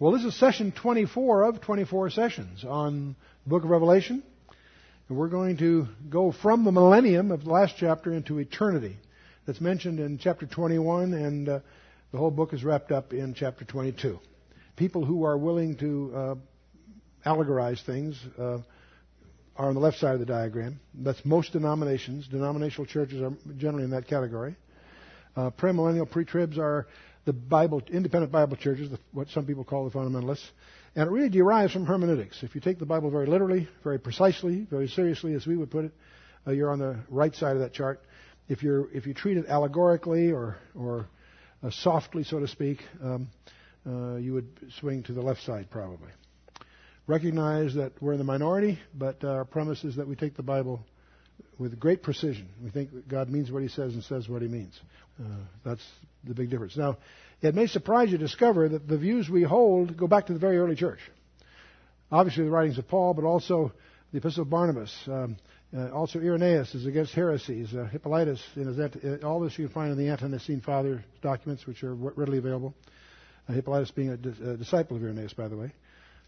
Well, this is session 24 of 24 sessions on the book of Revelation. And we're going to go from the millennium of the last chapter into eternity. That's mentioned in chapter 21, and uh, the whole book is wrapped up in chapter 22. People who are willing to uh, allegorize things uh, are on the left side of the diagram. That's most denominations. Denominational churches are generally in that category. Uh, premillennial pre-tribs are the Bible, independent Bible churches, the, what some people call the fundamentalists. And it really derives from hermeneutics. If you take the Bible very literally, very precisely, very seriously, as we would put it, uh, you're on the right side of that chart. If, you're, if you treat it allegorically or, or uh, softly, so to speak, um, uh, you would swing to the left side probably. Recognize that we're in the minority, but our premise is that we take the Bible with great precision. We think that God means what He says and says what He means. Uh, that's the big difference. Now, it may surprise you to discover that the views we hold go back to the very early church. Obviously, the writings of Paul, but also the Epistle of Barnabas. Um, uh, also, Irenaeus is against heresies. Uh, Hippolytus, his, uh, all this you can find in the Ante-Nicene Father documents, which are readily available. Uh, Hippolytus being a, di- a, disciple of Irenaeus, by the way.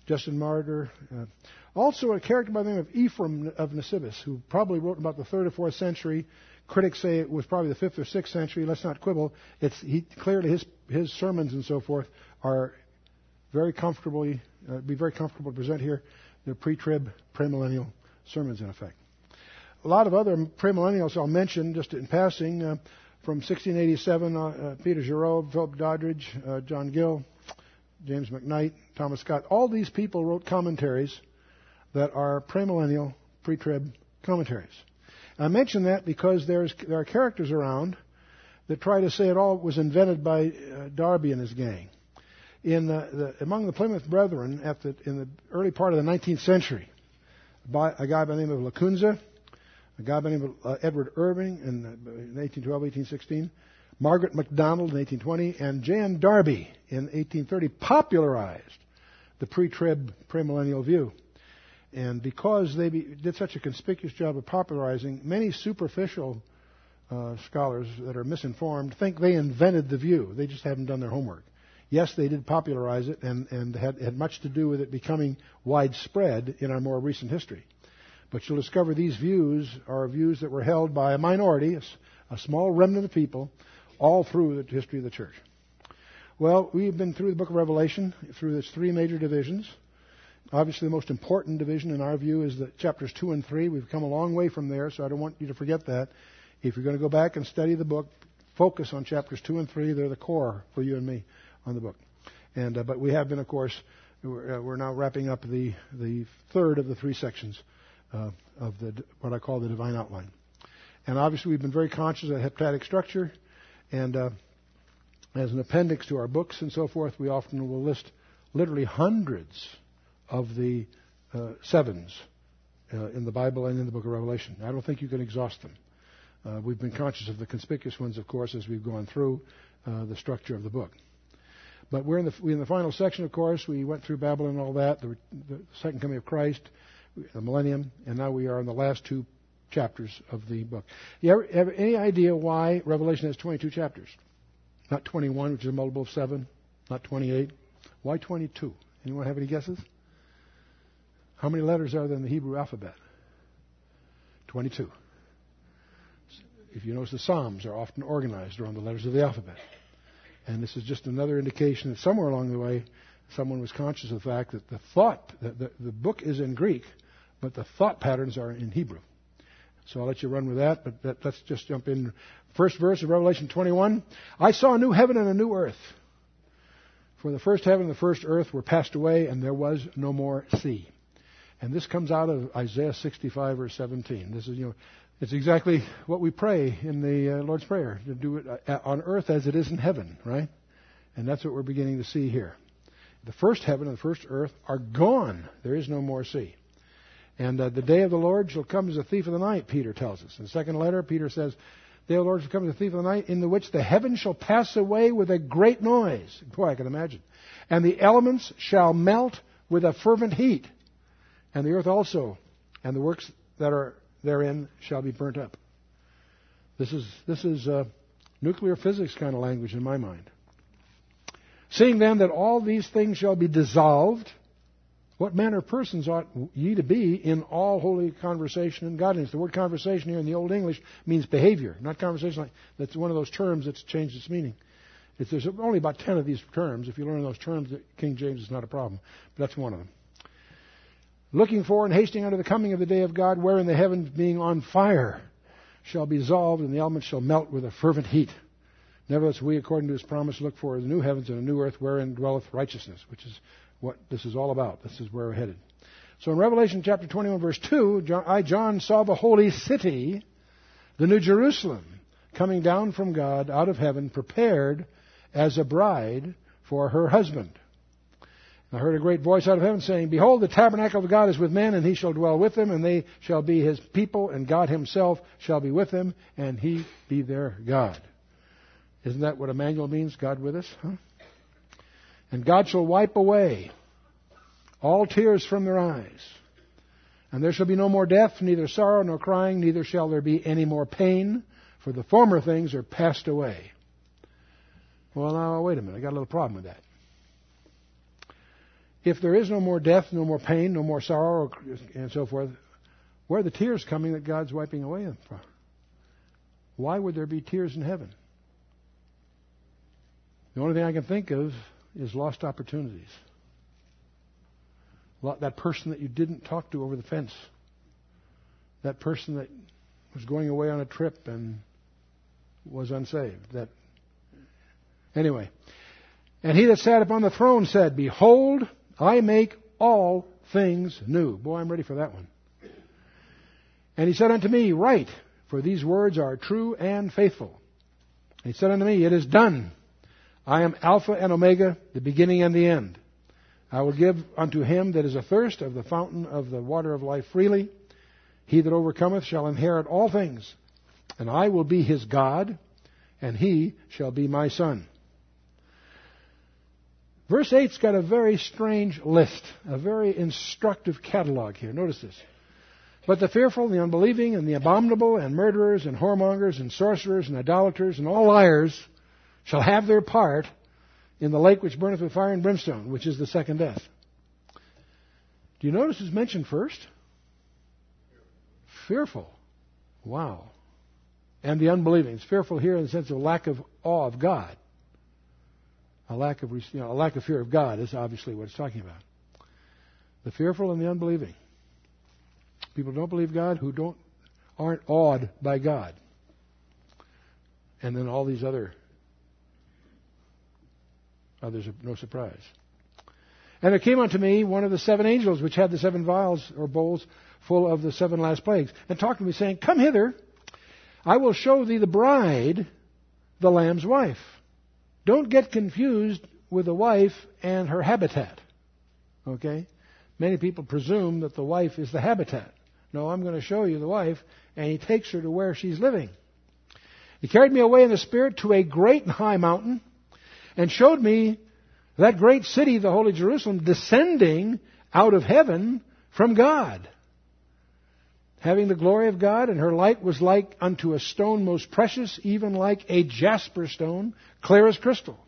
Justin Martyr. Uh, also, a character by the name of Ephraim of Nisibis, who probably wrote about the third or fourth century, Critics say it was probably the fifth or sixth century. Let's not quibble. It's he, clearly his his sermons and so forth are very comfortably uh, be very comfortable to present here. They're pre-trib, premillennial sermons in effect. A lot of other premillennials I'll mention just in passing. Uh, from 1687, uh, uh, Peter Jurieu, Philip Doddridge, uh, John Gill, James Macknight, Thomas Scott. All these people wrote commentaries that are premillennial, pre-trib commentaries. I mention that because there's, there are characters around that try to say it all was invented by uh, Darby and his gang. In the, the, among the Plymouth Brethren at the, in the early part of the 19th century, by, a guy by the name of Lacunza, a guy by the name of uh, Edward Irving in, uh, in 1812, 1816, Margaret MacDonald in 1820, and Jan Darby in 1830 popularized the pre-trib premillennial view. And because they be, did such a conspicuous job of popularizing, many superficial uh, scholars that are misinformed think they invented the view. They just haven't done their homework. Yes, they did popularize it and, and had, had much to do with it becoming widespread in our more recent history. But you'll discover these views are views that were held by a minority, a, a small remnant of people, all through the history of the church. Well, we've been through the book of Revelation, through its three major divisions. Obviously, the most important division in our view is the chapters 2 and 3. We've come a long way from there, so I don't want you to forget that. If you're going to go back and study the book, focus on chapters 2 and 3. They're the core for you and me on the book. And, uh, but we have been, of course, we're, uh, we're, now wrapping up the, the third of the three sections uh, of the, what I call the divine outline. And obviously, we've been very conscious of the heptadic structure. And uh, as an appendix to our books and so forth, we often will list literally hundreds of the uh, sevens uh, in the Bible and in the book of Revelation. I don't think you can exhaust them. Uh, we've been conscious of the conspicuous ones, of course, as we've gone through uh, the structure of the book. But we're in the, we're in the final section, of course. We went through Babylon and all that, the, the second coming of Christ, the millennium, and now we are in the last two chapters of the book. You ever, have any idea why Revelation has 22 chapters? Not 21, which is a multiple of 7, not 28. Why 22? Anyone have any guesses? How many letters are there in the Hebrew alphabet? 22. If you notice, the Psalms are often organized around the letters of the alphabet. And this is just another indication that somewhere along the way, someone was conscious of the fact that the thought, the, the, the book is in Greek, but the thought patterns are in Hebrew. So I'll let you run with that, but let's just jump in. First verse of Revelation 21. I saw a new heaven and a new earth. For the first heaven and the first earth were passed away, and there was no more sea. And this comes out of Isaiah 65 verse 17. This is, you know, it's exactly what we pray in the uh, Lord's Prayer to do it uh, on earth as it is in heaven, right? And that's what we're beginning to see here. The first heaven and the first earth are gone. There is no more sea. And uh, the day of the Lord shall come as a thief of the night, Peter tells us. In the second letter, Peter says, The day of the Lord shall come as a thief of the night, in the which the heavens shall pass away with a great noise. Boy, I can imagine. And the elements shall melt with a fervent heat and the earth also, and the works that are therein shall be burnt up. This is, this is uh, nuclear physics kind of language in my mind. Seeing then that all these things shall be dissolved, what manner of persons ought ye to be in all holy conversation and godliness? The word conversation here in the Old English means behavior, not conversation. Like, that's one of those terms that's changed its meaning. There's only about ten of these terms. If you learn those terms, King James is not a problem. But that's one of them. Looking for and hasting unto the coming of the day of God, wherein the heavens being on fire shall be dissolved, and the elements shall melt with a fervent heat. Nevertheless, we, according to his promise, look for the new heavens and a new earth wherein dwelleth righteousness, which is what this is all about. This is where we're headed. So in Revelation chapter 21, verse 2, John, I, John, saw the holy city, the New Jerusalem, coming down from God out of heaven, prepared as a bride for her husband. I heard a great voice out of heaven saying, Behold, the tabernacle of God is with men, and he shall dwell with them, and they shall be his people, and God himself shall be with them, and he be their God. Isn't that what Emmanuel means, God with us? Huh? And God shall wipe away all tears from their eyes. And there shall be no more death, neither sorrow nor crying, neither shall there be any more pain, for the former things are passed away. Well, now, wait a minute. I got a little problem with that. If there is no more death, no more pain, no more sorrow, and so forth, where are the tears coming that God's wiping away from? Why would there be tears in heaven? The only thing I can think of is lost opportunities. That person that you didn't talk to over the fence. That person that was going away on a trip and was unsaved. That anyway. And he that sat upon the throne said, Behold, I make all things new. Boy, I'm ready for that one. And he said unto me, Write, for these words are true and faithful. And he said unto me, It is done. I am Alpha and Omega, the beginning and the end. I will give unto him that is athirst of the fountain of the water of life freely. He that overcometh shall inherit all things, and I will be his God, and he shall be my son. Verse 8's got a very strange list, a very instructive catalog here. Notice this. But the fearful, the unbelieving, and the abominable, and murderers, and whoremongers, and sorcerers, and idolaters, and all liars shall have their part in the lake which burneth with fire and brimstone, which is the second death. Do you notice who's mentioned first? Fearful. Wow. And the unbelieving. It's fearful here in the sense of lack of awe of God. A lack of, you know, a lack of fear of God is obviously what it's talking about. The fearful and the unbelieving. People don't believe God who don't aren't awed by God. And then all these other Oh, Others are no surprise. And there came unto me one of the seven angels which had the seven vials or bowls full of the seven last plagues, and talked to me, saying, Come hither, I will show thee the bride, the Lamb's wife. Don't get confused with the wife and her habitat. Okay? Many people presume that the wife is the habitat. No, I'm going to show you the wife, and he takes her to where she's living. He carried me away in the Spirit to a great and high mountain and showed me that great city, the Holy Jerusalem, descending out of heaven from God. Having the glory of God, and her light was like unto a stone most precious, even like a jasper stone, clear as crystal.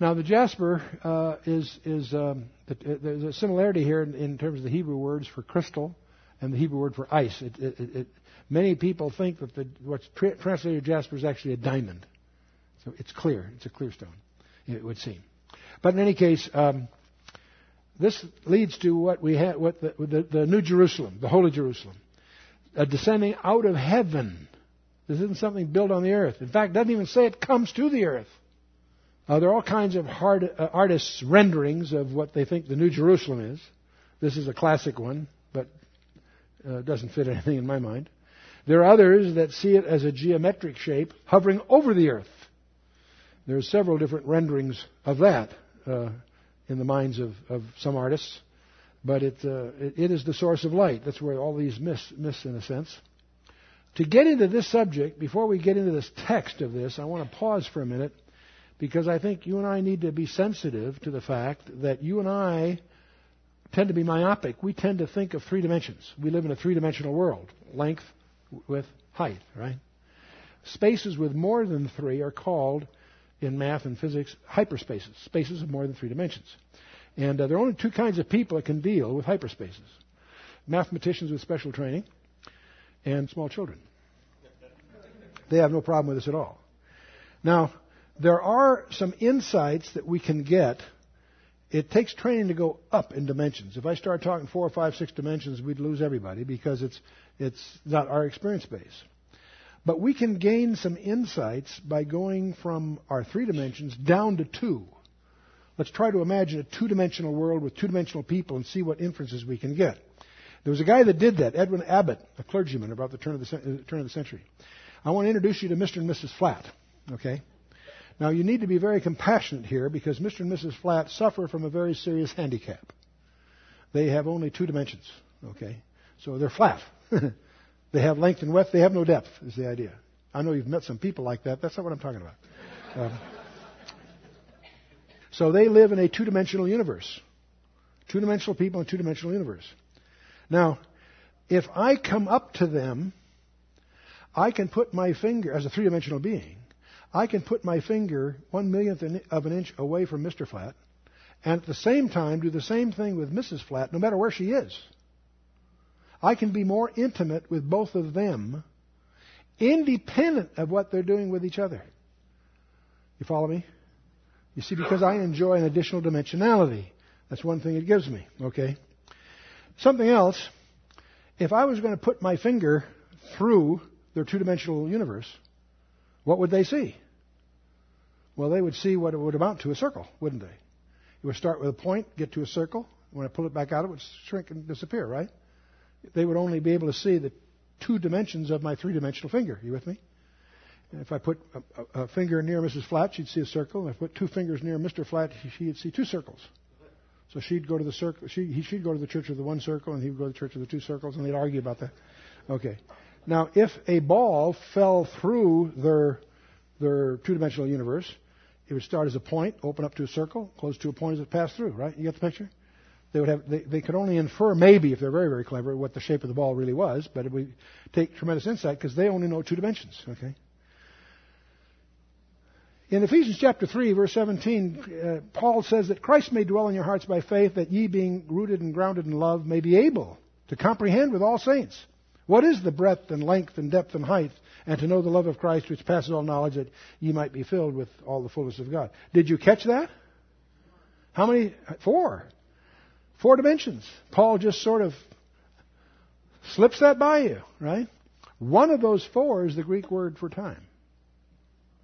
Now, the jasper uh, is is um, there's a similarity here in, in, terms of the Hebrew words for crystal and the Hebrew word for ice. It, it, many people think that the, what's translated jasper is actually a diamond. So it's clear. It's a clear stone, it would seem. But in any case, um, this leads to what we have, what the, the, the New Jerusalem, the Holy Jerusalem, descending out of heaven. This isn't something built on the earth. In fact, it doesn't even say it comes to the earth. Uh, there are all kinds of hard, uh, artists' renderings of what they think the New Jerusalem is. This is a classic one, but uh, doesn't fit anything in my mind. There are others that see it as a geometric shape hovering over the earth. There are several different renderings of that uh, in the minds of, of some artists, but it, uh, it, it is the source of light. That's where all these miss, miss in a sense. To get into this subject, before we get into this text of this, I want to pause for a minute because I think you and I need to be sensitive to the fact that you and I tend to be myopic. We tend to think of three dimensions. We live in a three dimensional world length, width, height, right? Spaces with more than three are called in math and physics hyperspaces, spaces of more than three dimensions. And uh, there are only two kinds of people that can deal with hyperspaces mathematicians with special training and small children. They have no problem with this at all. Now, there are some insights that we can get. It takes training to go up in dimensions. If I start talking four, five, six dimensions, we'd lose everybody because it's, it's not our experience base. But we can gain some insights by going from our three dimensions down to two. Let's try to imagine a two dimensional world with two dimensional people and see what inferences we can get. There was a guy that did that, Edwin Abbott, a clergyman about the turn of the, uh, turn of the century. I want to introduce you to Mr. and Mrs. Flat, Okay? Now, you need to be very compassionate here because Mr. and Mrs. Flat suffer from a very serious handicap. They have only two dimensions. Okay? So they're flat. they have length and width. They have no depth, is the idea. I know you've met some people like that. That's not what I'm talking about. Um, so they live in a two dimensional universe. Two dimensional people in a two dimensional universe. Now, if I come up to them, I can put my finger, as a three dimensional being, I can put my finger one millionth of an inch away from Mr. Flat and at the same time do the same thing with Mrs. Flat, no matter where she is. I can be more intimate with both of them, independent of what they're doing with each other. You follow me? You see, because I enjoy an additional dimensionality. That's one thing it gives me, okay? Something else, if I was going to put my finger through their two dimensional universe, what would they see? Well, they would see what it would amount to a circle, wouldn't they? It would start with a point, get to a circle. When I pull it back out, it would shrink and disappear, right? They would only be able to see the two dimensions of my three dimensional finger. You with me? And if I put a, a, a, finger near Mrs. Flat, she'd see a circle. If I put two fingers near Mr. Flat, she'd see two circles. So she'd go to the circle. She, he, she'd go to the church of the one circle, and he would go to the church of the two circles, and they'd argue about that. Okay. Now, if a ball fell through their their two-dimensional universe, it would start as a point, open up to a circle, close to a point as it passed through. Right? You get the picture? They would have. They, they could only infer, maybe, if they're very very clever, what the shape of the ball really was, but it would take tremendous insight because they only know two dimensions. Okay. In Ephesians chapter 3, verse 17, uh, Paul says that Christ may dwell in your hearts by faith, that ye, being rooted and grounded in love, may be able to comprehend with all saints what is the breadth and length and depth and height, and to know the love of Christ which passes all knowledge, that ye might be filled with all the fullness of God. Did you catch that? How many? Four. Four dimensions. Paul just sort of slips that by you, right? One of those four is the Greek word for time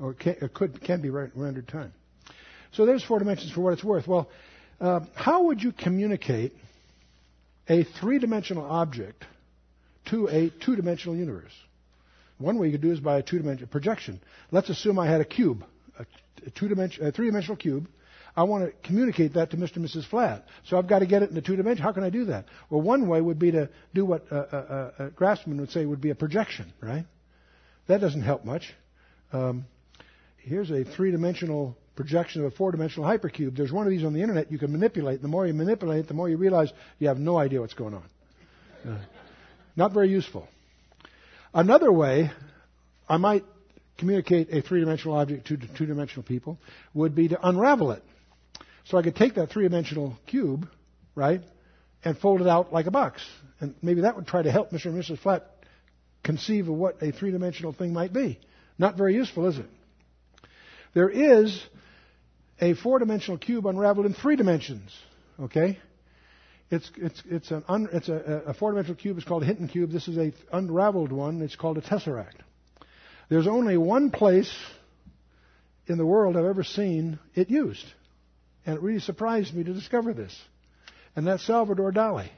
or can, it could, can be rendered time. So there's four dimensions for what it's worth. Well, uh, how would you communicate a three-dimensional object to a two-dimensional universe? One way you could do is by a two-dimensional projection. Let's assume I had a cube, a, two-dimensional, a three-dimensional cube. I want to communicate that to Mr. and Mrs. Flat. So I've got to get it in the two dimensions. How can I do that? Well, one way would be to do what uh, uh, Grassmann would say would be a projection, right? That doesn't help much. Um, here's a three-dimensional projection of a four-dimensional hypercube. There's one of these on the internet you can manipulate. The more you manipulate it, the more you realize you have no idea what's going on. Uh, not very useful. Another way I might communicate a three-dimensional object to two-dimensional people would be to unravel it. So I could take that three-dimensional cube, right, and fold it out like a box. And maybe that would try to help Mr. and Mrs. Flat conceive of what a three-dimensional thing might be. Not very useful, is it? There is a four dimensional cube unraveled in three dimensions. Okay? It's, it's, it's, an un, it's a, a four dimensional cube. It's called a Hinton cube. This is a unraveled one. It's called a tesseract. There's only one place in the world I've ever seen it used. And it really surprised me to discover this. And that's Salvador Dali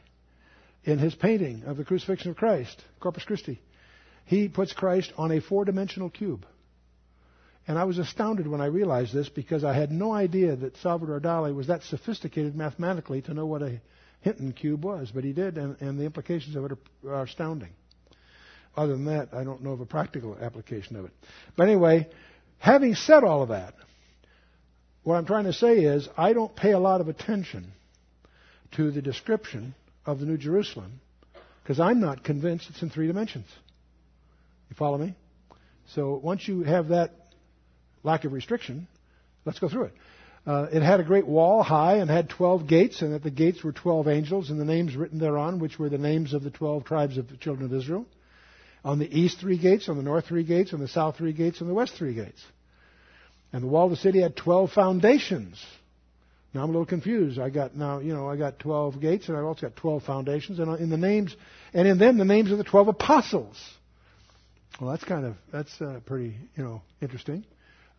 in his painting of the crucifixion of Christ, Corpus Christi. He puts Christ on a four dimensional cube. And I was astounded when I realized this because I had no idea that Salvador Dali was that sophisticated mathematically to know what a Hinton cube was, but he did, and, and the implications of it are, are astounding. Other than that, I don't know of a practical application of it. But anyway, having said all of that, what I'm trying to say is I don't pay a lot of attention to the description of the New Jerusalem because I'm not convinced it's in three dimensions. You follow me? So once you have that lack of restriction, Let's go through it. Uh, it had a great wall, high, and had twelve gates, and at the gates were twelve angels, and the names written thereon, which were the names of the twelve tribes of the children of Israel. On the east three gates, on the north three gates, on the south three gates, on the west three gates. And the wall of the city had twelve foundations. Now I'm a little confused. I got now, you know, I got 12 gates and I've also got 12 foundations and in the names, and in them the names of the 12 apostles. Well, that's kind of, that's uh, pretty, you know, interesting.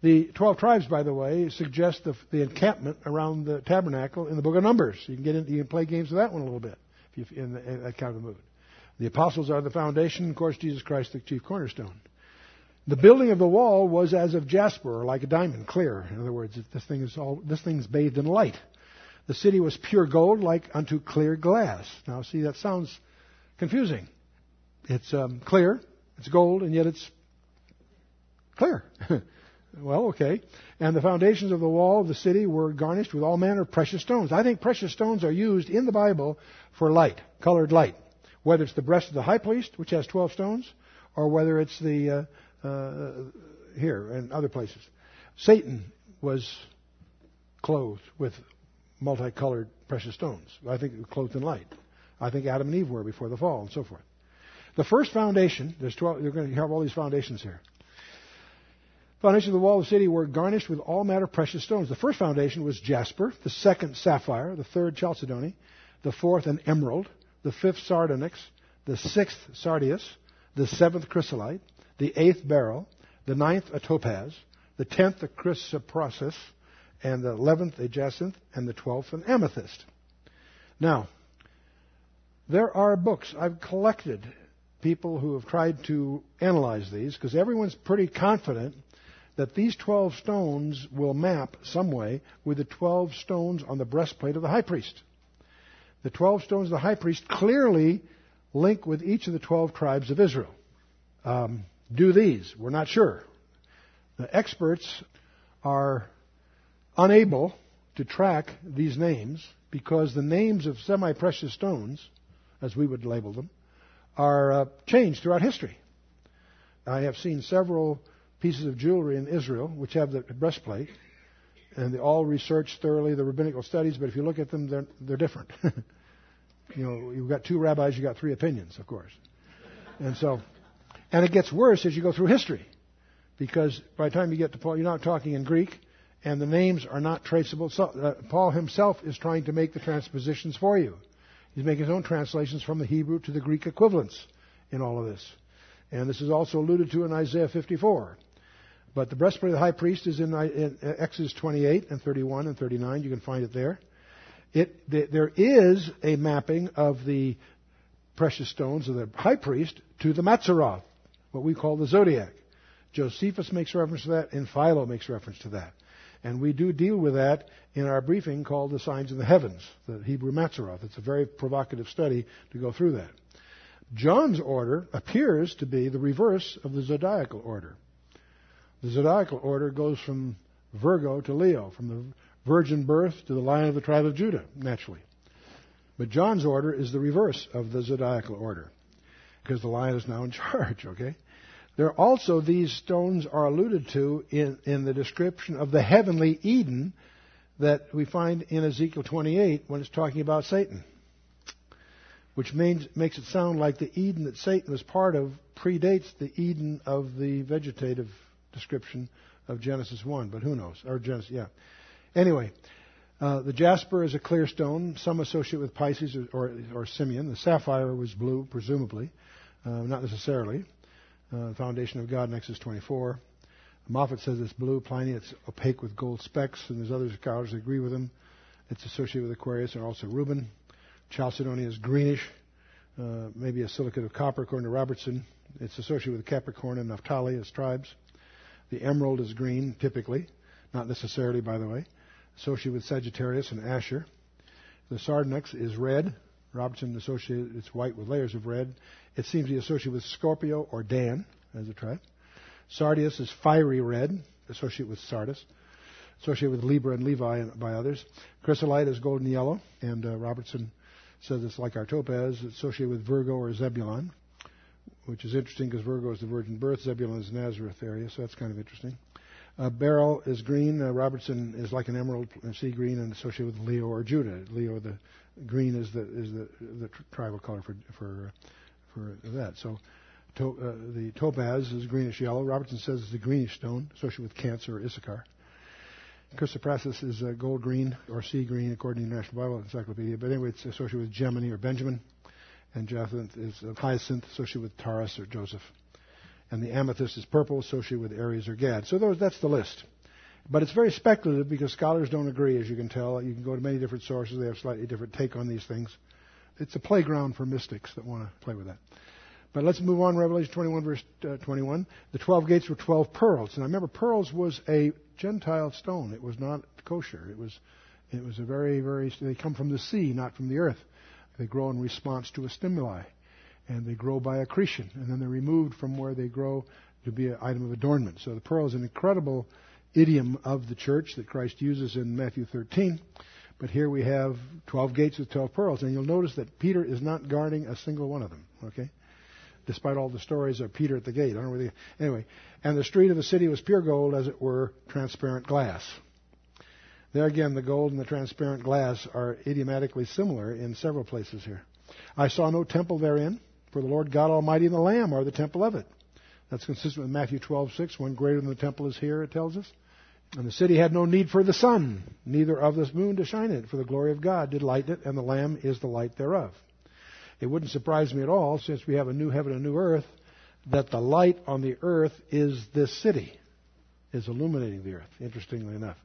The 12 tribes, by the way, suggest the, the encampment around the tabernacle in the book of Numbers. You can get into, you can play games with that one a little bit if you're in, in that kind of mood. The apostles are the foundation, of course, Jesus Christ, the chief cornerstone. The building of the wall was as of jasper, or like a diamond, clear. In other words, this thing is all this thing's bathed in light. The city was pure gold, like unto clear glass. Now, see, that sounds confusing. It's um, clear, it's gold, and yet it's clear. well, okay. And the foundations of the wall of the city were garnished with all manner of precious stones. I think precious stones are used in the Bible for light, colored light. Whether it's the breast of the high priest, which has 12 stones, or whether it's the uh, uh, here and other places. Satan was clothed with multicolored precious stones. I think clothed in light. I think Adam and Eve were before the fall and so forth. The first foundation, there's 12, you're going to have all these foundations here. Foundations of the wall of the city were garnished with all manner of precious stones. The first foundation was jasper, the second sapphire, the third chalcedony, the fourth an emerald, the fifth sardonyx, the sixth sardius, the seventh chrysolite, the eighth beryl, the ninth a topaz, the tenth a chrysoprasus, and the eleventh a jacinth, and the twelfth an amethyst. Now, there are books I've collected, people who have tried to analyze these, because everyone's pretty confident that these 12 stones will map some way with the 12 stones on the breastplate of the high priest. The 12 stones of the high priest clearly link with each of the 12 tribes of Israel. Um, do these. We're not sure. The experts are unable to track these names because the names of semi precious stones, as we would label them, are uh, changed throughout history. I have seen several pieces of jewelry in Israel which have the breastplate, and they all researched thoroughly the rabbinical studies, but if you look at them, they're, they're different. you know, you've got two rabbis, you've got three opinions, of course. And so and it gets worse as you go through history. Because by the time you get to Paul, you're not talking in Greek, and the names are not traceable. So, uh, Paul himself is trying to make the transpositions for you. He's making his own translations from the Hebrew to the Greek equivalents in all of this. And this is also alluded to in Isaiah 54. But the breastplate of the high priest is in, in Exodus 28 and 31 and 39. You can find it there. It, there is a mapping of the precious stones of the high priest to the Mazzaroth, what we call the zodiac. Josephus makes reference to that, and Philo makes reference to that. And we do deal with that in our briefing called The Signs in the Heavens, the Hebrew Mazzaroth. It's a very provocative study to go through that. John's order appears to be the reverse of the zodiacal order. The zodiacal order goes from Virgo to Leo, from the virgin birth to the lion of the tribe of Judah, naturally. But John's order is the reverse of the zodiacal order, because the lion is now in charge, okay? There are also, these stones are alluded to in, in the description of the heavenly Eden that we find in Ezekiel 28 when it's talking about Satan, which means, makes it sound like the Eden that Satan was part of predates the Eden of the vegetative description of Genesis 1, but who knows? Or Genesis, yeah. Anyway, uh, the jasper is a clear stone, some associate with Pisces or, or, or Simeon. The sapphire was blue, presumably, uh, not necessarily uh, foundation of God Nexus 24. Moffat says it's blue. Pliny, it's opaque with gold specks, and there's other scholars that agree with him. It's associated with Aquarius and also Reuben. Chalcedony is greenish, uh, maybe a silicate of copper, according to Robertson. It's associated with Capricorn and Naphtali as tribes. The emerald is green, typically, not necessarily, by the way, associated with Sagittarius and Asher. The sardonyx is red, Robertson associated it's white with layers of red. It seems to be associated with Scorpio or Dan as a tribe. Sardius is fiery red, associated with Sardis, associated with Libra and Levi and by others. Chrysolite is golden yellow, and uh, Robertson says it's like our topaz, associated with Virgo or Zebulon, which is interesting because Virgo is the virgin birth, Zebulon is Nazareth area, so that's kind of interesting. Uh, beryl is green. Uh, Robertson is like an emerald uh, sea green and associated with Leo or Judah. Leo, the green is the is the the tribal color for for for that. So to, uh, the topaz is greenish yellow. Robertson says it's a greenish stone associated with Cancer or Issachar. Chrysoprasus is uh, gold green or sea green according to the National Bible Encyclopedia. But anyway, it's associated with Gemini or Benjamin. And jacinth is uh, hyacinth associated with Taurus or Joseph. And the amethyst is purple associated with Aries or Gad. So those, that's the list. But it's very speculative because scholars don't agree, as you can tell. You can go to many different sources. They have slightly different take on these things. It's a playground for mystics that want to play with that. But let's move on. Revelation 21, verse uh, 21. The 12 gates were 12 pearls. And I remember pearls was a Gentile stone. It was not kosher. It was, it was a very, very, they come from the sea, not from the earth. They grow in response to a stimuli. And they grow by accretion. And then they're removed from where they grow to be an item of adornment. So the pearl is an incredible idiom of the church that Christ uses in Matthew 13. But here we have 12 gates with 12 pearls. And you'll notice that Peter is not guarding a single one of them. Okay? despite all the stories of Peter at the gate. I don't anyway, and the street of the city was pure gold, as it were, transparent glass. There again, the gold and the transparent glass are idiomatically similar in several places here. I saw no temple therein, for the Lord God Almighty and the Lamb are the temple of it. That's consistent with Matthew 12:6. One greater than the temple is here, it tells us. And the city had no need for the sun, neither of the moon to shine in it, for the glory of God did light it, and the Lamb is the light thereof. It wouldn't surprise me at all, since we have a new heaven and a new earth, that the light on the earth is this city, is illuminating the earth, interestingly enough.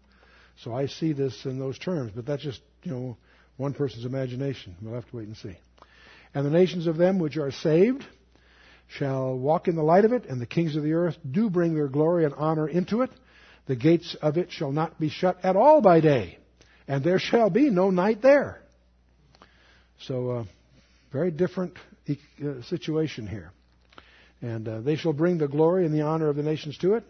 So I see this in those terms, but that's just, you know, one person's imagination. We'll have to wait and see. And the nations of them which are saved shall walk in the light of it, and the kings of the earth do bring their glory and honor into it. The gates of it shall not be shut at all by day, and there shall be no night there. So, uh, very different uh, situation here. And uh, they shall bring the glory and the honor of the nations to it.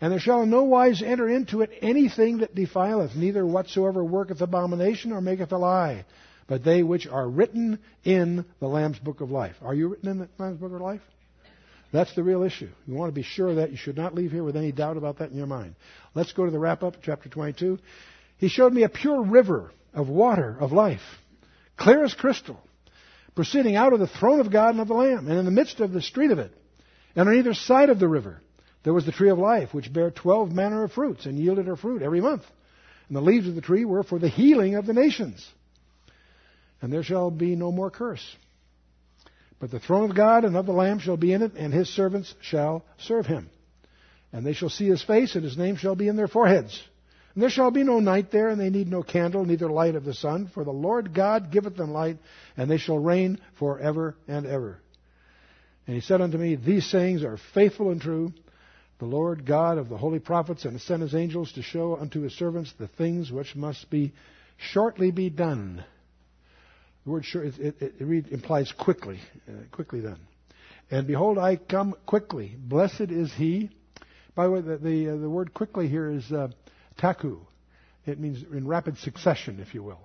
And there shall in no wise enter into it anything that defileth, neither whatsoever worketh abomination or maketh a lie, but they which are written in the Lamb's book of life. Are you written in the Lamb's book of life? That's the real issue. You want to be sure that you should not leave here with any doubt about that in your mind. Let's go to the wrap up, chapter 22. He showed me a pure river of water of life, clear as crystal proceeding out of the throne of God and of the Lamb, and in the midst of the street of it, and on either side of the river, there was the tree of life, which bare twelve manner of fruits, and yielded her fruit every month. And the leaves of the tree were for the healing of the nations. And there shall be no more curse. But the throne of God and of the Lamb shall be in it, and his servants shall serve him. And they shall see his face, and his name shall be in their foreheads. And there shall be no night there, and they need no candle, neither light of the sun, for the Lord God giveth them light, and they shall reign for ever and ever. And he said unto me, These sayings are faithful and true. The Lord God of the holy prophets and sent his angels to show unto his servants the things which must be shortly be done. The word short, it, it, it implies quickly, uh, quickly done. And behold, I come quickly. Blessed is he. By the way, the, the, uh, the word quickly here is uh, tachu. It means in rapid succession, if you will.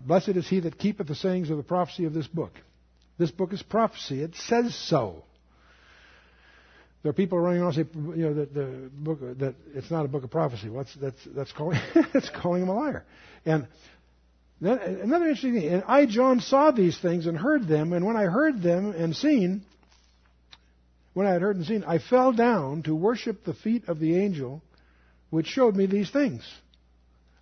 Blessed is he that keepeth the sayings of the prophecy of this book. This book is prophecy. It says so. There are people running around and say, you know, that the book that it's not a book of prophecy. What's that's that's calling it's calling him a liar. And then, another interesting thing. And I, John, saw these things and heard them. And when I heard them and seen, when I had heard and seen, I fell down to worship the feet of the angel which showed me these things.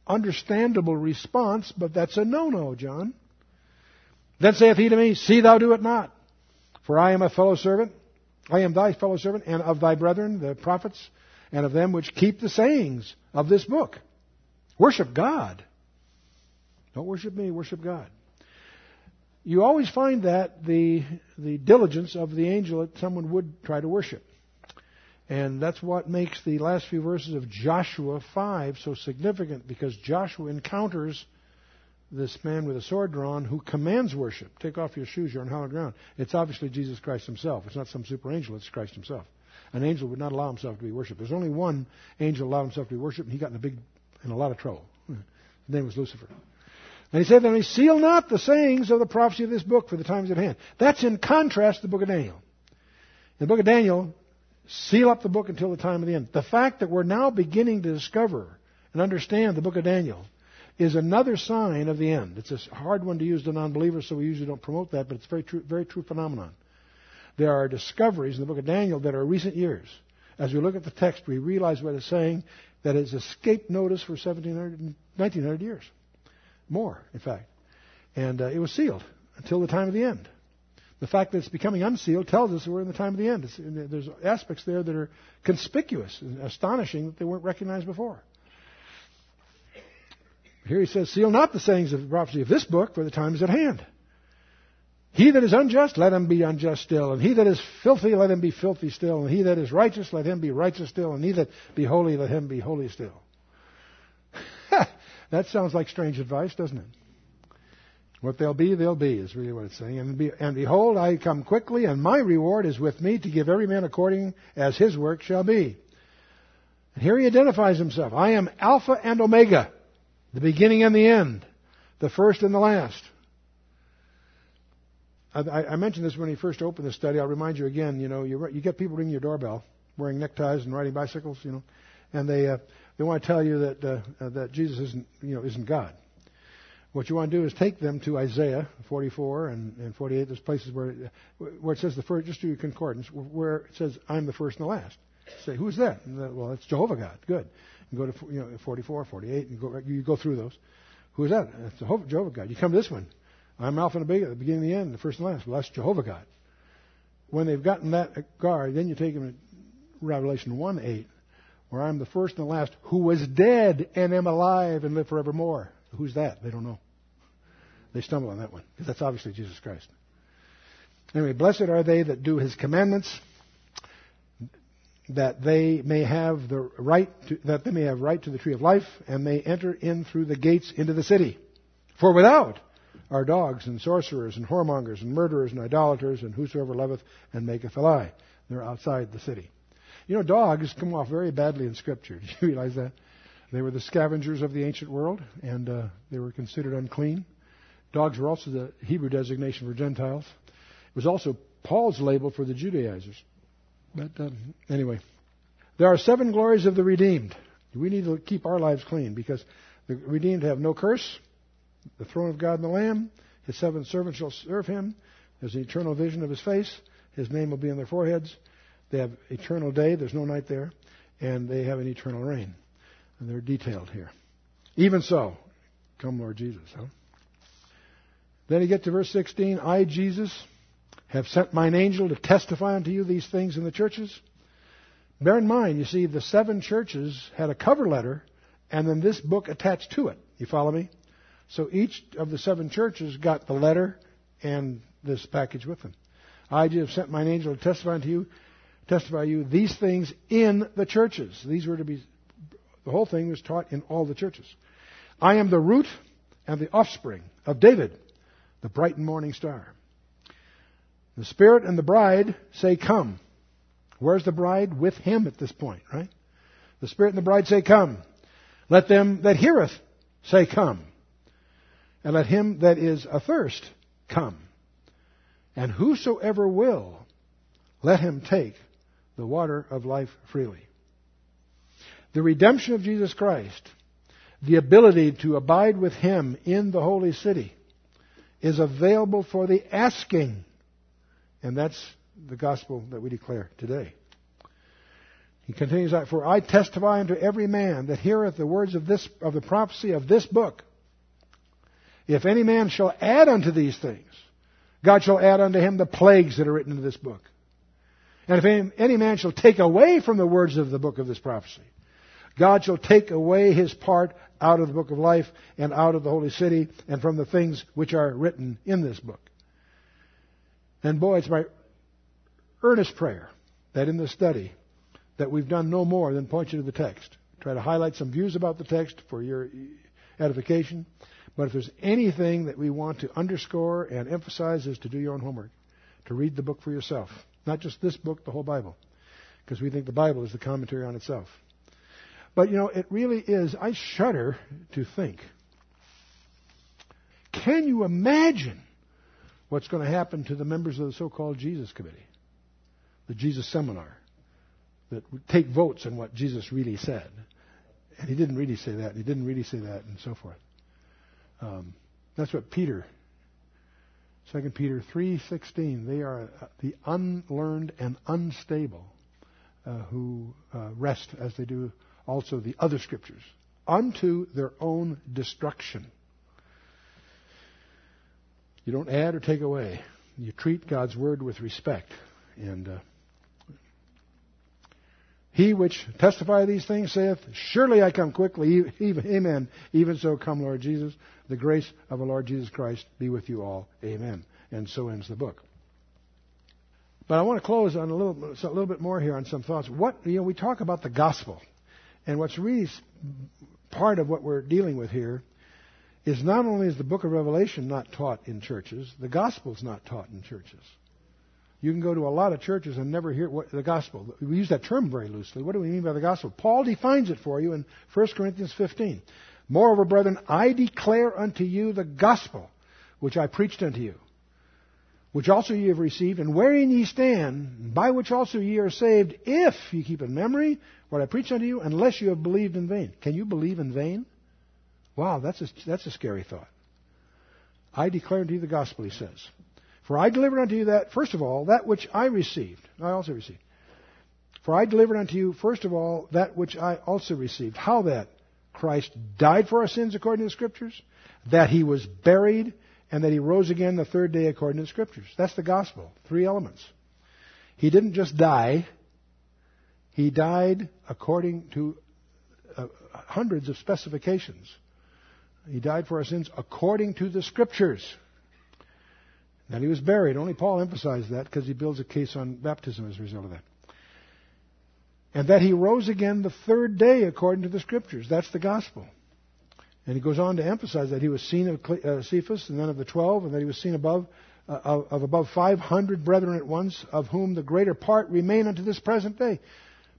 Understandable response, but that's a no-no, John. Then saith he to me, See thou do it not, for I am a fellow servant, I am thy fellow servant, and of thy brethren, the prophets, and of them which keep the sayings of this book. Worship God. Don't worship me, worship God. You always find that the, the diligence of the angel that someone would try to worship. And that's what makes the last few verses of Joshua 5 so significant because Joshua encounters this man with a sword drawn who commands worship. Take off your shoes, you're on hallowed ground. It's obviously Jesus Christ himself. It's not some super angel, it's Christ himself. An angel would not allow himself to be worshipped. There's only one angel allowed himself to be worshipped, and he got in a big in a lot of trouble. His name was Lucifer. And he said me, Seal not the sayings of the prophecy of this book, for the time is at hand. That's in contrast to the book of Daniel. In the book of Daniel, seal up the book until the time of the end. The fact that we're now beginning to discover and understand the book of Daniel is another sign of the end. It's a hard one to use to non-believers, so we usually don't promote that, but it's a very true, very true phenomenon. There are discoveries in the book of Daniel that are recent years. As we look at the text, we realize what it's saying that it's escaped notice for 1700, 1900 years. More, in fact. And uh, it was sealed until the time of the end. The fact that it's becoming unsealed tells us we're in the time of the end. It's, there's aspects there that are conspicuous and astonishing that they weren't recognized before. Here he says, Seal not the sayings of the prophecy of this book, for the time is at hand. He that is unjust, let him be unjust still. And he that is filthy, let him be filthy still. And he that is righteous, let him be righteous still. And he that be holy, let him be holy still. That sounds like strange advice, doesn't it? What they'll be, they'll be, is really what it's saying. And, be, and behold, I come quickly, and my reward is with me to give every man according as his work shall be. And here he identifies himself. I am Alpha and Omega, the beginning and the end, the first and the last. I, I mentioned this when he first opened the study. I'll remind you again. You know, you, you get people ringing your doorbell, wearing neckties and riding bicycles. You know, and they uh, they want to tell you that uh, uh, that Jesus isn't you know isn't God. What you want to do is take them to Isaiah 44 and, and 48. There's places where where it says the first, just do your concordance, where it says I'm the first and the last. Say who's that? well, it's Jehovah God. Good. You go to you know 44, 48, and go you go through those. Who is that? It's Jehovah, Jehovah God. You come to this one. I'm Alpha and Omega, the beginning and the end, the first and last. Well, that's Jehovah God. When they've gotten that guard, then you take them to Revelation 1 8, where I'm the first and the last, who was dead and am alive and live forevermore. Who's that? They don't know. They stumble on that one, because that's obviously Jesus Christ. Anyway, blessed are they that do his commandments, that they may have the right to, that they may have right to the tree of life, and may enter in through the gates into the city. For without are dogs and sorcerers and whoremongers and murderers and idolaters and whosoever loveth and maketh a lie. They're outside the city. You know, dogs come off very badly in Scripture. Do you realize that? They were the scavengers of the ancient world, and uh, they were considered unclean. Dogs were also the Hebrew designation for Gentiles. It was also Paul's label for the Judaizers. But um, anyway, there are seven glories of the redeemed. We need to keep our lives clean because the redeemed have no curse, the throne of God and the Lamb. His seven servants shall serve him. There's an eternal vision of his face. His name will be on their foreheads. They have eternal day. There's no night there. And they have an eternal reign. And they're detailed here. Even so, come Lord Jesus. Huh? Then you get to verse 16. I, Jesus, have sent mine angel to testify unto you these things in the churches. Bear in mind, you see, the seven churches had a cover letter and then this book attached to it. You follow me? So each of the seven churches got the letter and this package with them. I have sent mine angel to testify unto you, testify you these things in the churches. These were to be, the whole thing was taught in all the churches. I am the root and the offspring of David, the bright and morning star. The Spirit and the bride say, Come. Where's the bride? With him at this point, right? The Spirit and the bride say, Come. Let them that heareth say, Come and let him that is athirst come. And whosoever will, let him take the water of life freely. The redemption of Jesus Christ, the ability to abide with him in the holy city, is available for the asking. And that's the gospel that we declare today. He continues For I testify unto every man that heareth the words of this of the prophecy of this book if any man shall add unto these things, God shall add unto him the plagues that are written in this book. And if any, man shall take away from the words of the book of this prophecy, God shall take away his part out of the book of life and out of the holy city and from the things which are written in this book. And boy, it's my earnest prayer that in this study that we've done no more than point you to the text. Try to highlight some views about the text for your edification but if there's anything that we want to underscore and emphasize is to do your own homework, to read the book for yourself. Not just this book, the whole Bible. Because we think the Bible is the commentary on itself. But you know, it really is, I shudder to think. Can you imagine what's going to happen to the members of the so called Jesus Committee? The Jesus Seminar. that would take votes on what Jesus really said. And he didn't really say that, and he didn't really say that, and so forth. Um, that's what Peter, 2 Peter 3.16, they are the unlearned and unstable uh, who uh, rest as they do also the other scriptures unto their own destruction. You don't add or take away. You treat God's word with respect. And uh, he which testify these things saith, Surely I come quickly. Amen. Even so come, Lord Jesus. The grace of the Lord Jesus Christ be with you all. Amen. And so ends the book. But I want to close on a little, a little bit more here on some thoughts. What you know, we talk about the gospel, and what's really part of what we're dealing with here is not only is the book of Revelation not taught in churches, the gospel is not taught in churches. You can go to a lot of churches and never hear what, the gospel. We use that term very loosely. What do we mean by the gospel? Paul defines it for you in 1 Corinthians 15. Moreover, brethren, I declare unto you the gospel which I preached unto you, which also ye have received, and wherein ye stand, by which also ye are saved, if ye keep in memory what I preached unto you, unless you have believed in vain. Can you believe in vain? Wow, that's a, that's a scary thought. I declare unto you the gospel, he says. For I delivered unto you that, first of all, that which I received. I also received. For I delivered unto you, first of all, that which I also received. How that? Christ died for our sins according to the Scriptures, that he was buried, and that he rose again the third day according to the Scriptures. That's the gospel. Three elements. He didn't just die, he died according to uh, hundreds of specifications. He died for our sins according to the Scriptures. That he was buried. Only Paul emphasized that because he builds a case on baptism as a result of that. And that he rose again the third day according to the Scriptures. That's the gospel. And he goes on to emphasize that he was seen of uh, Cephas and then of the twelve, and that he was seen above uh, of, of above 500 brethren at once, of whom the greater part remain unto this present day.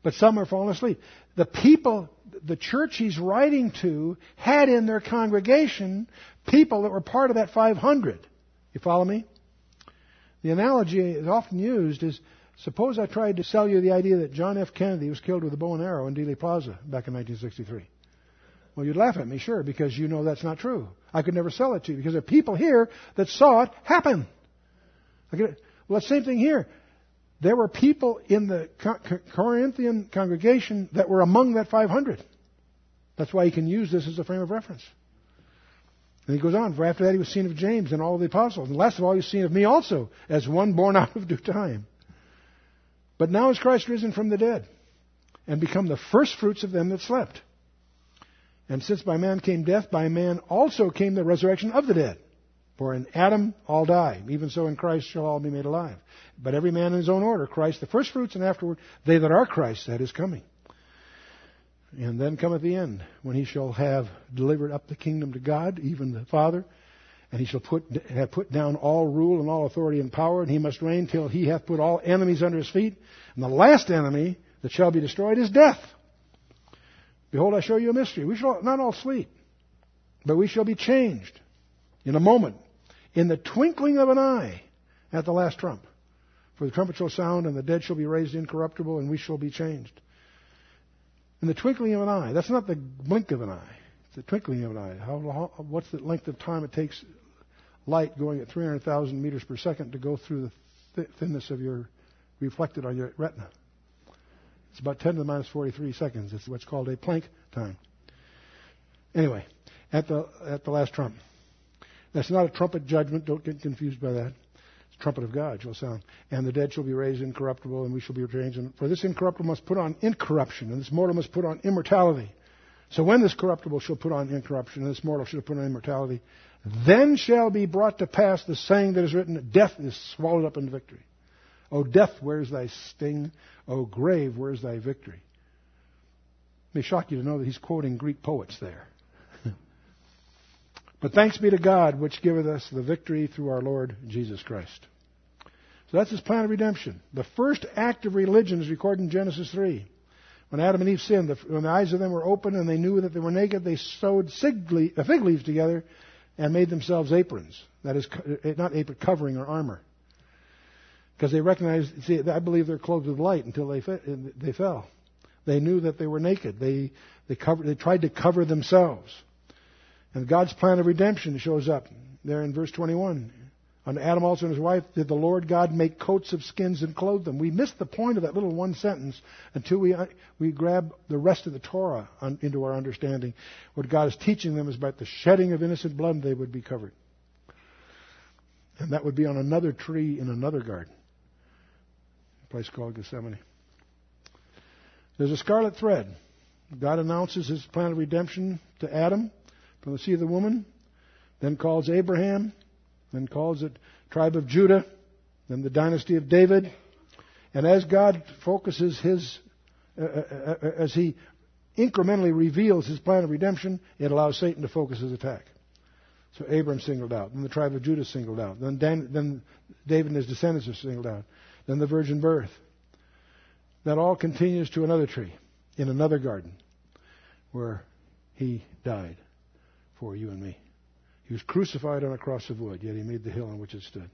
But some are fallen asleep. The people, the church he's writing to, had in their congregation people that were part of that 500. You follow me? The analogy is often used is suppose I tried to sell you the idea that John F. Kennedy was killed with a bow and arrow in Dealey Plaza back in 1963. Well, you'd laugh at me, sure, because you know that's not true. I could never sell it to you because there are people here that saw it happen. Well, the same thing here. There were people in the Corinthian congregation that were among that 500. That's why he can use this as a frame of reference. And he goes on, for after that he was seen of James and all the apostles. And last of all he was seen of me also, as one born out of due time. But now is Christ risen from the dead, and become the firstfruits of them that slept. And since by man came death, by man also came the resurrection of the dead. For in Adam all die, even so in Christ shall all be made alive. But every man in his own order, Christ the firstfruits, and afterward they that are Christ, that is coming. And then cometh the end, when he shall have delivered up the kingdom to God, even the Father, and he shall put, have put down all rule and all authority and power, and he must reign till he hath put all enemies under his feet. And the last enemy that shall be destroyed is death. Behold, I show you a mystery. We shall not all sleep, but we shall be changed in a moment, in the twinkling of an eye, at the last trump. For the trumpet shall sound, and the dead shall be raised incorruptible, and we shall be changed in the twinkling of an eye. That's not the blink of an eye. It's the twinkling of an eye. How, how, what's the length of time it takes light going at 300,000 meters per second to go through the th- thinness of your reflected on your retina? It's about 10 to the minus 43 seconds. It's what's called a Planck time. Anyway, at the at the last trump. That's not a trumpet judgment. Don't get confused by that trumpet of God shall sound, and the dead shall be raised incorruptible, and we shall be changed. And for this incorruptible must put on incorruption, and this mortal must put on immortality. So when this corruptible shall put on incorruption, and this mortal shall put on immortality, then shall be brought to pass the saying that is written, Death is swallowed up in victory. O death, where is thy sting? O grave, where is thy victory? It may shock you to know that he's quoting Greek poets there. But thanks be to God, which giveth us the victory through our Lord Jesus Christ. So that's his plan of redemption. The first act of religion is recorded in Genesis 3. When Adam and Eve sinned, when the eyes of them were open and they knew that they were naked, they sewed uh, fig leaves together and made themselves aprons. That is, uh, not apron, covering or armor. Because they recognized, see, I believe they're clothed with light until they, they fell. They knew that they were naked. They, they, covered, they tried to cover themselves. And God's plan of redemption shows up there in verse 21. On Adam also and his wife did the Lord God make coats of skins and clothe them. We miss the point of that little one sentence until we, uh, we grab the rest of the Torah on, into our understanding. What God is teaching them is about the shedding of innocent blood, they would be covered. And that would be on another tree in another garden, a place called Gethsemane. There's a scarlet thread. God announces his plan of redemption to Adam from the seed of the woman, then calls Abraham, then calls it tribe of Judah, then the dynasty of David. And as God focuses his, uh, uh, uh, uh, as he incrementally reveals his plan of redemption, it allows Satan to focus his attack. So Abram singled out, then the tribe of Judah singled out, then, Dan, then David and his descendants are singled out, then the virgin birth. That all continues to another tree in another garden where he died for you and me. He was crucified on a cross of wood, yet he made the hill on which it stood.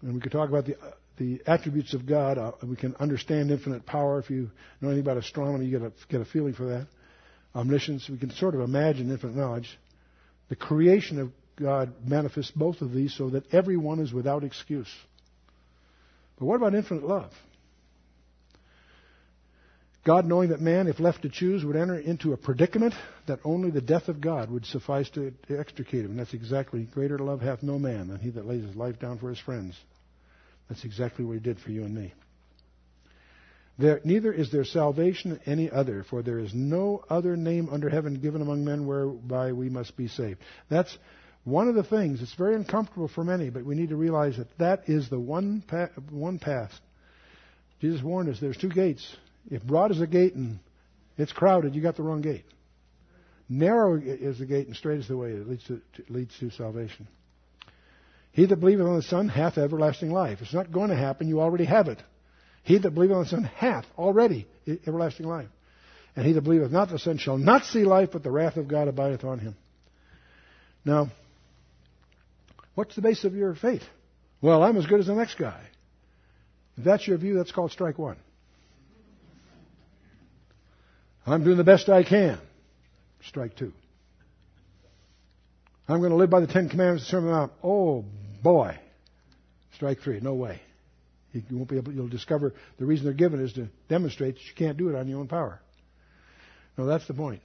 And we could talk about the, uh, the attributes of God. Uh, we can understand infinite power. If you know anything about astronomy, you get a, get a feeling for that. Omniscience, we can sort of imagine infinite knowledge. The creation of God manifests both of these so that everyone is without excuse. But what about infinite love? God, knowing that man, if left to choose, would enter into a predicament that only the death of God would suffice to, extricate him. And that's exactly, greater love hath no man than he that lays his life down for his friends. That's exactly what he did for you and me. There, neither is there salvation any other, for there is no other name under heaven given among men whereby we must be saved. That's one of the things. It's very uncomfortable for many, but we need to realize that that is the one path. One path. Jesus warned us. There's two gates. If broad is the gate and it's crowded, you got the wrong gate. Narrow is the gate and straight is the way that leads to, leads to salvation. He that believeth on the Son hath everlasting life. It's not going to happen. You already have it. He that believeth on the Son hath already everlasting life. And he that believeth not the Son shall not see life, but the wrath of God abideth on him. Now, what's the base of your faith? Well, I'm as good as the next guy. If that's your view, that's called strike one. I'm doing the best I can. Strike two. I'm going to live by the Ten Commandments, the Sermon Mount. Oh boy. Strike three. No way. You won't be able. You'll discover the reason they're given is to demonstrate that you can't do it on your own power. No, that's the point.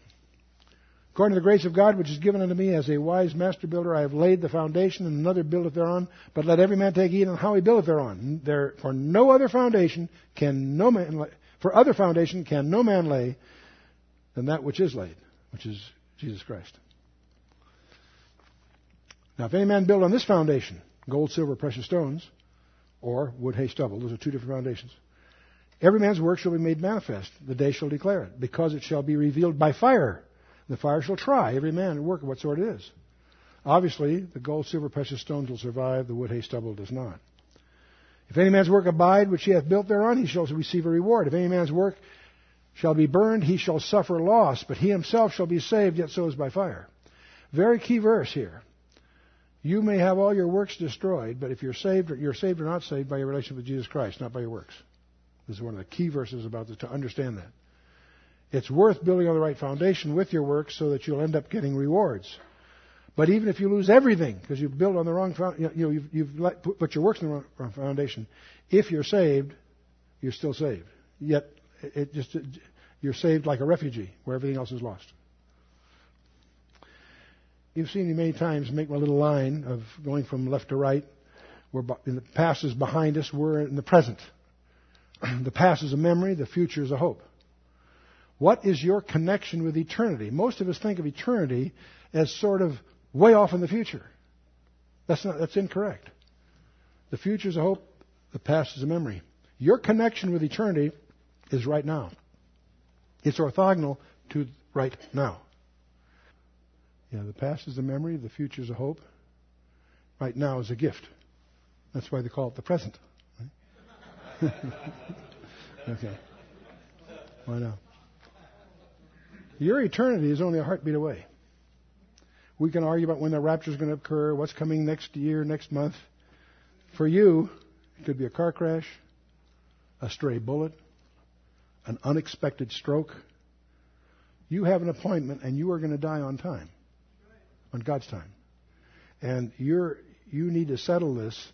According to the grace of God which is given unto me as a wise master builder, I have laid the foundation, and another buildeth thereon. But let every man take heed on how he buildeth thereon. There, for no other foundation can no man, for other foundation can no man lay than that which is laid, which is Jesus Christ. Now, if any man build on this foundation, gold, silver, precious stones, or wood, hay, stubble, those are two different foundations. Every man's work shall be made manifest. The day shall declare it, because it shall be revealed by fire. The fire shall try every man and work of what sort it is. Obviously, the gold, silver, precious stones will survive. The wood, hay, stubble does not. If any man's work abide, which he hath built thereon, he shall receive a reward. If any man's work shall be burned, he shall suffer loss, but he himself shall be saved, yet so is by fire. Very key verse here. You may have all your works destroyed, but if you're saved, you're saved or not saved by your relationship with Jesus Christ, not by your works. This is one of the key verses about this to understand that. It's worth building on the right foundation with your works so that you'll end up getting rewards. But even if you lose everything because you've built on the wrong, you know, you've, you've put your works on the wrong foundation, if you're saved, you're still saved. Yet it just you're saved like a refugee where everything else is lost. You've seen me many times make my little line of going from left to right. Where the past is behind us. We're in the present. the past is a memory. The future is a hope. What is your connection with eternity? Most of us think of eternity as sort of way off in the future. That's not, that's incorrect. The future is a hope. The past is a memory. Your connection with eternity is right now. It's orthogonal to right now. Yeah, the past is a memory, the future is a hope. Right now is a gift. That's why they call it the present. Right? okay. Why now? Your eternity is only a heartbeat away. We can argue about when the rapture is going to occur, what's coming next year, next month. For you, it could be a car crash, a stray bullet, an unexpected stroke. You have an appointment and you are going to die on time, on God's time. And you're, you need to settle this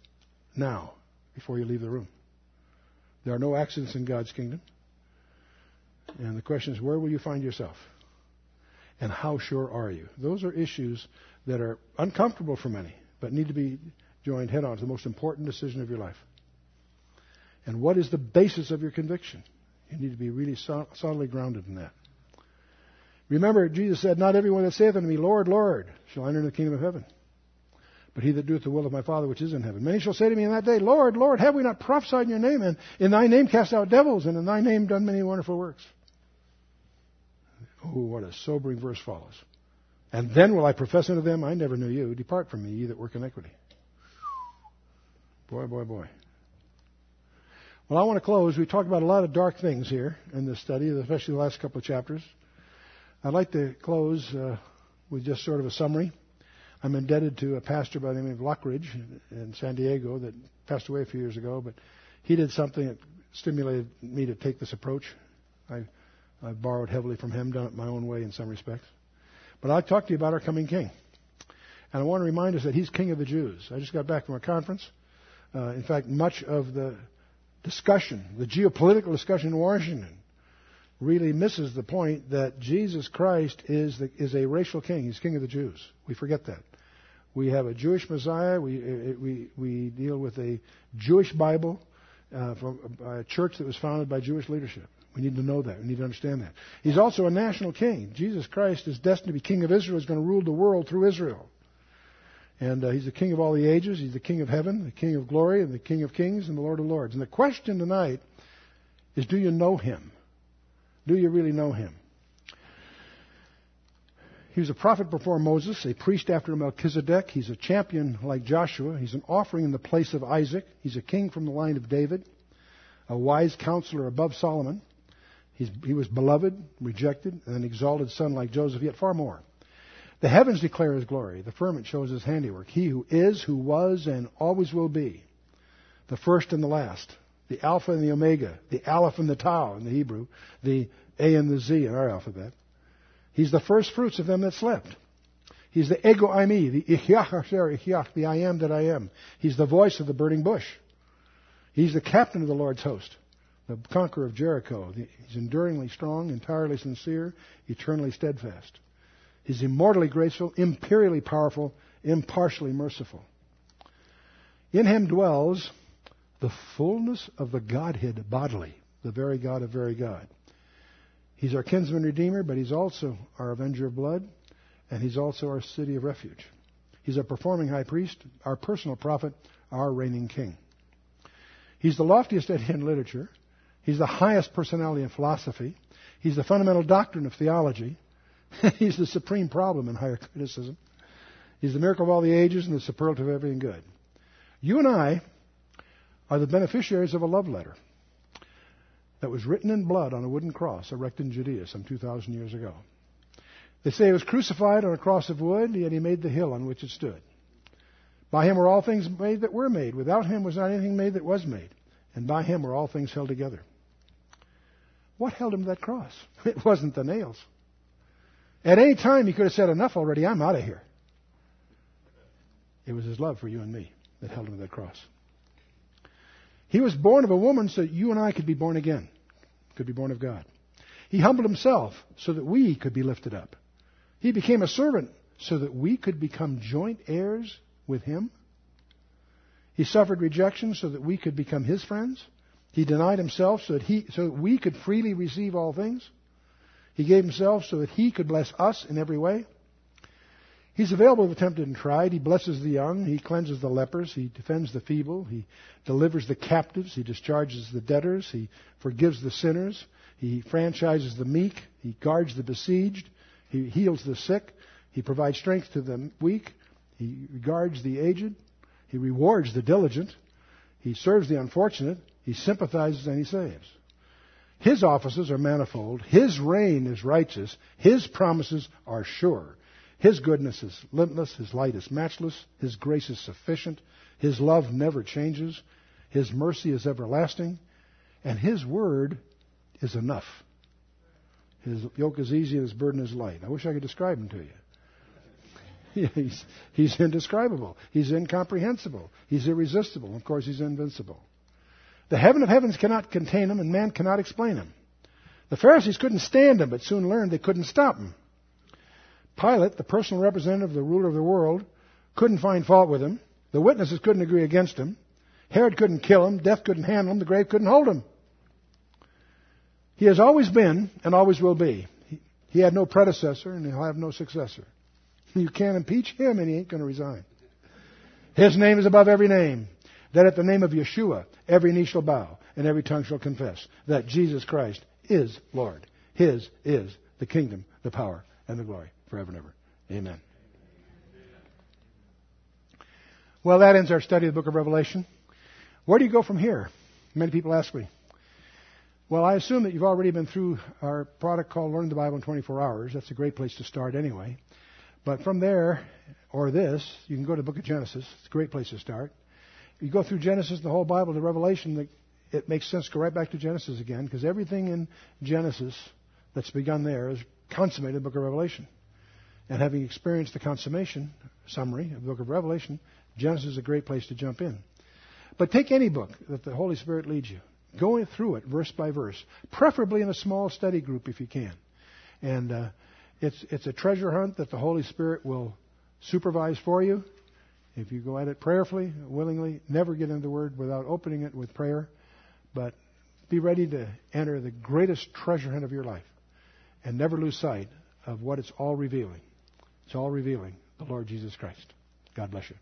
now before you leave the room. There are no accidents in God's kingdom. And the question is, where will you find yourself? And how sure are you? Those are issues that are uncomfortable for many, but need to be joined head on to the most important decision of your life. And what is the basis of your conviction? You need to be really solidly grounded in that. Remember, Jesus said, Not everyone that saith unto me, Lord, Lord, shall enter into the kingdom of heaven, but he that doeth the will of my Father which is in heaven. Many shall say to me in that day, Lord, Lord, have we not prophesied in your name, and in thy name cast out devils, and in thy name done many wonderful works? Oh, what a sobering verse follows. And then will I profess unto them, I never knew you. Depart from me, ye that work in iniquity. Boy, boy, boy. Well, I want to close. We talked about a lot of dark things here in this study, especially the last couple of chapters. I'd like to close uh, with just sort of a summary. I'm indebted to a pastor by the name of Lockridge in San Diego that passed away a few years ago, but he did something that stimulated me to take this approach. I, I borrowed heavily from him, done it my own way in some respects. But I'll talk to you about our coming king. And I want to remind us that he's king of the Jews. I just got back from a conference. Uh, in fact, much of the discussion, the geopolitical discussion in Washington, really misses the point that Jesus Christ is, the, is a racial king. He's king of the Jews. We forget that. We have a Jewish Messiah. We, uh, we, we deal with a Jewish Bible uh, from a church that was founded by Jewish leadership. We need to know that. We need to understand that. He's also a national king. Jesus Christ is destined to be king of Israel. He's going to rule the world through Israel. And uh, he's the king of all the ages. He's the king of heaven, the king of glory, and the king of kings, and the Lord of lords. And the question tonight is do you know him? Do you really know him? He was a prophet before Moses, a priest after Melchizedek. He's a champion like Joshua. He's an offering in the place of Isaac. He's a king from the line of David, a wise counselor above Solomon. He's, he was beloved, rejected, and an exalted son like Joseph, yet far more. The heavens declare his glory. The firmament shows his handiwork. He who is, who was, and always will be, the first and the last, the Alpha and the Omega, the Aleph and the Tau in the Hebrew, the A and the Z in our alphabet. He's the first fruits of them that slept. He's the ego eimi, the ehyeh the I am that I am. He's the voice of the burning bush. He's the captain of the Lord's host the conqueror of Jericho. He's enduringly strong, entirely sincere, eternally steadfast. He's immortally graceful, imperially powerful, impartially merciful. In him dwells the fullness of the Godhead bodily, the very God of very God. He's our kinsman redeemer, but he's also our avenger of blood, and he's also our city of refuge. He's a performing high priest, our personal prophet, our reigning king. He's the loftiest idea in literature. He's the highest personality in philosophy. He's the fundamental doctrine of theology. He's the supreme problem in higher criticism. He's the miracle of all the ages and the superlative of everything good. You and I are the beneficiaries of a love letter that was written in blood on a wooden cross erected in Judea some 2,000 years ago. They say he was crucified on a cross of wood, yet he made the hill on which it stood. By him were all things made that were made. Without him was not anything made that was made. And by him were all things held together. What held him to that cross? It wasn't the nails. At any time, he could have said, Enough already, I'm out of here. It was his love for you and me that held him to that cross. He was born of a woman so that you and I could be born again, could be born of God. He humbled himself so that we could be lifted up. He became a servant so that we could become joint heirs with him. He suffered rejection so that we could become his friends. He denied himself so that, he, so that we could freely receive all things. He gave himself so that he could bless us in every way. He's available to the tempted and tried. He blesses the young. He cleanses the lepers. He defends the feeble. He delivers the captives. He discharges the debtors. He forgives the sinners. He franchises the meek. He guards the besieged. He heals the sick. He provides strength to the weak. He regards the aged. He rewards the diligent. He serves the unfortunate. He sympathizes and he saves. His offices are manifold. His reign is righteous. His promises are sure. His goodness is limitless. His light is matchless. His grace is sufficient. His love never changes. His mercy is everlasting. And His word is enough. His yoke is easy and his burden is light. I wish I could describe him to you. he's, he's indescribable. He's incomprehensible. He's irresistible. Of course, he's invincible. The heaven of heavens cannot contain him, and man cannot explain him. The Pharisees couldn't stand him, but soon learned they couldn't stop him. Pilate, the personal representative of the ruler of the world, couldn't find fault with him. The witnesses couldn't agree against him. Herod couldn't kill him. Death couldn't handle him. The grave couldn't hold him. He has always been and always will be. He had no predecessor and he'll have no successor. You can't impeach him and he ain't going to resign. His name is above every name. That at the name of Yeshua, every knee shall bow and every tongue shall confess that Jesus Christ is Lord. His is the kingdom, the power, and the glory forever and ever. Amen. Well, that ends our study of the book of Revelation. Where do you go from here? Many people ask me. Well, I assume that you've already been through our product called Learn the Bible in 24 Hours. That's a great place to start anyway. But from there, or this, you can go to the book of Genesis. It's a great place to start. You go through Genesis, the whole Bible, to Revelation, it makes sense to go right back to Genesis again, because everything in Genesis that's begun there is consummated in the book of Revelation. And having experienced the consummation summary of the book of Revelation, Genesis is a great place to jump in. But take any book that the Holy Spirit leads you. Go through it verse by verse, preferably in a small study group if you can. And uh, it's, it's a treasure hunt that the Holy Spirit will supervise for you. If you go at it prayerfully, willingly, never get into the Word without opening it with prayer. But be ready to enter the greatest treasure hunt of your life. And never lose sight of what it's all revealing. It's all revealing the Lord Jesus Christ. God bless you.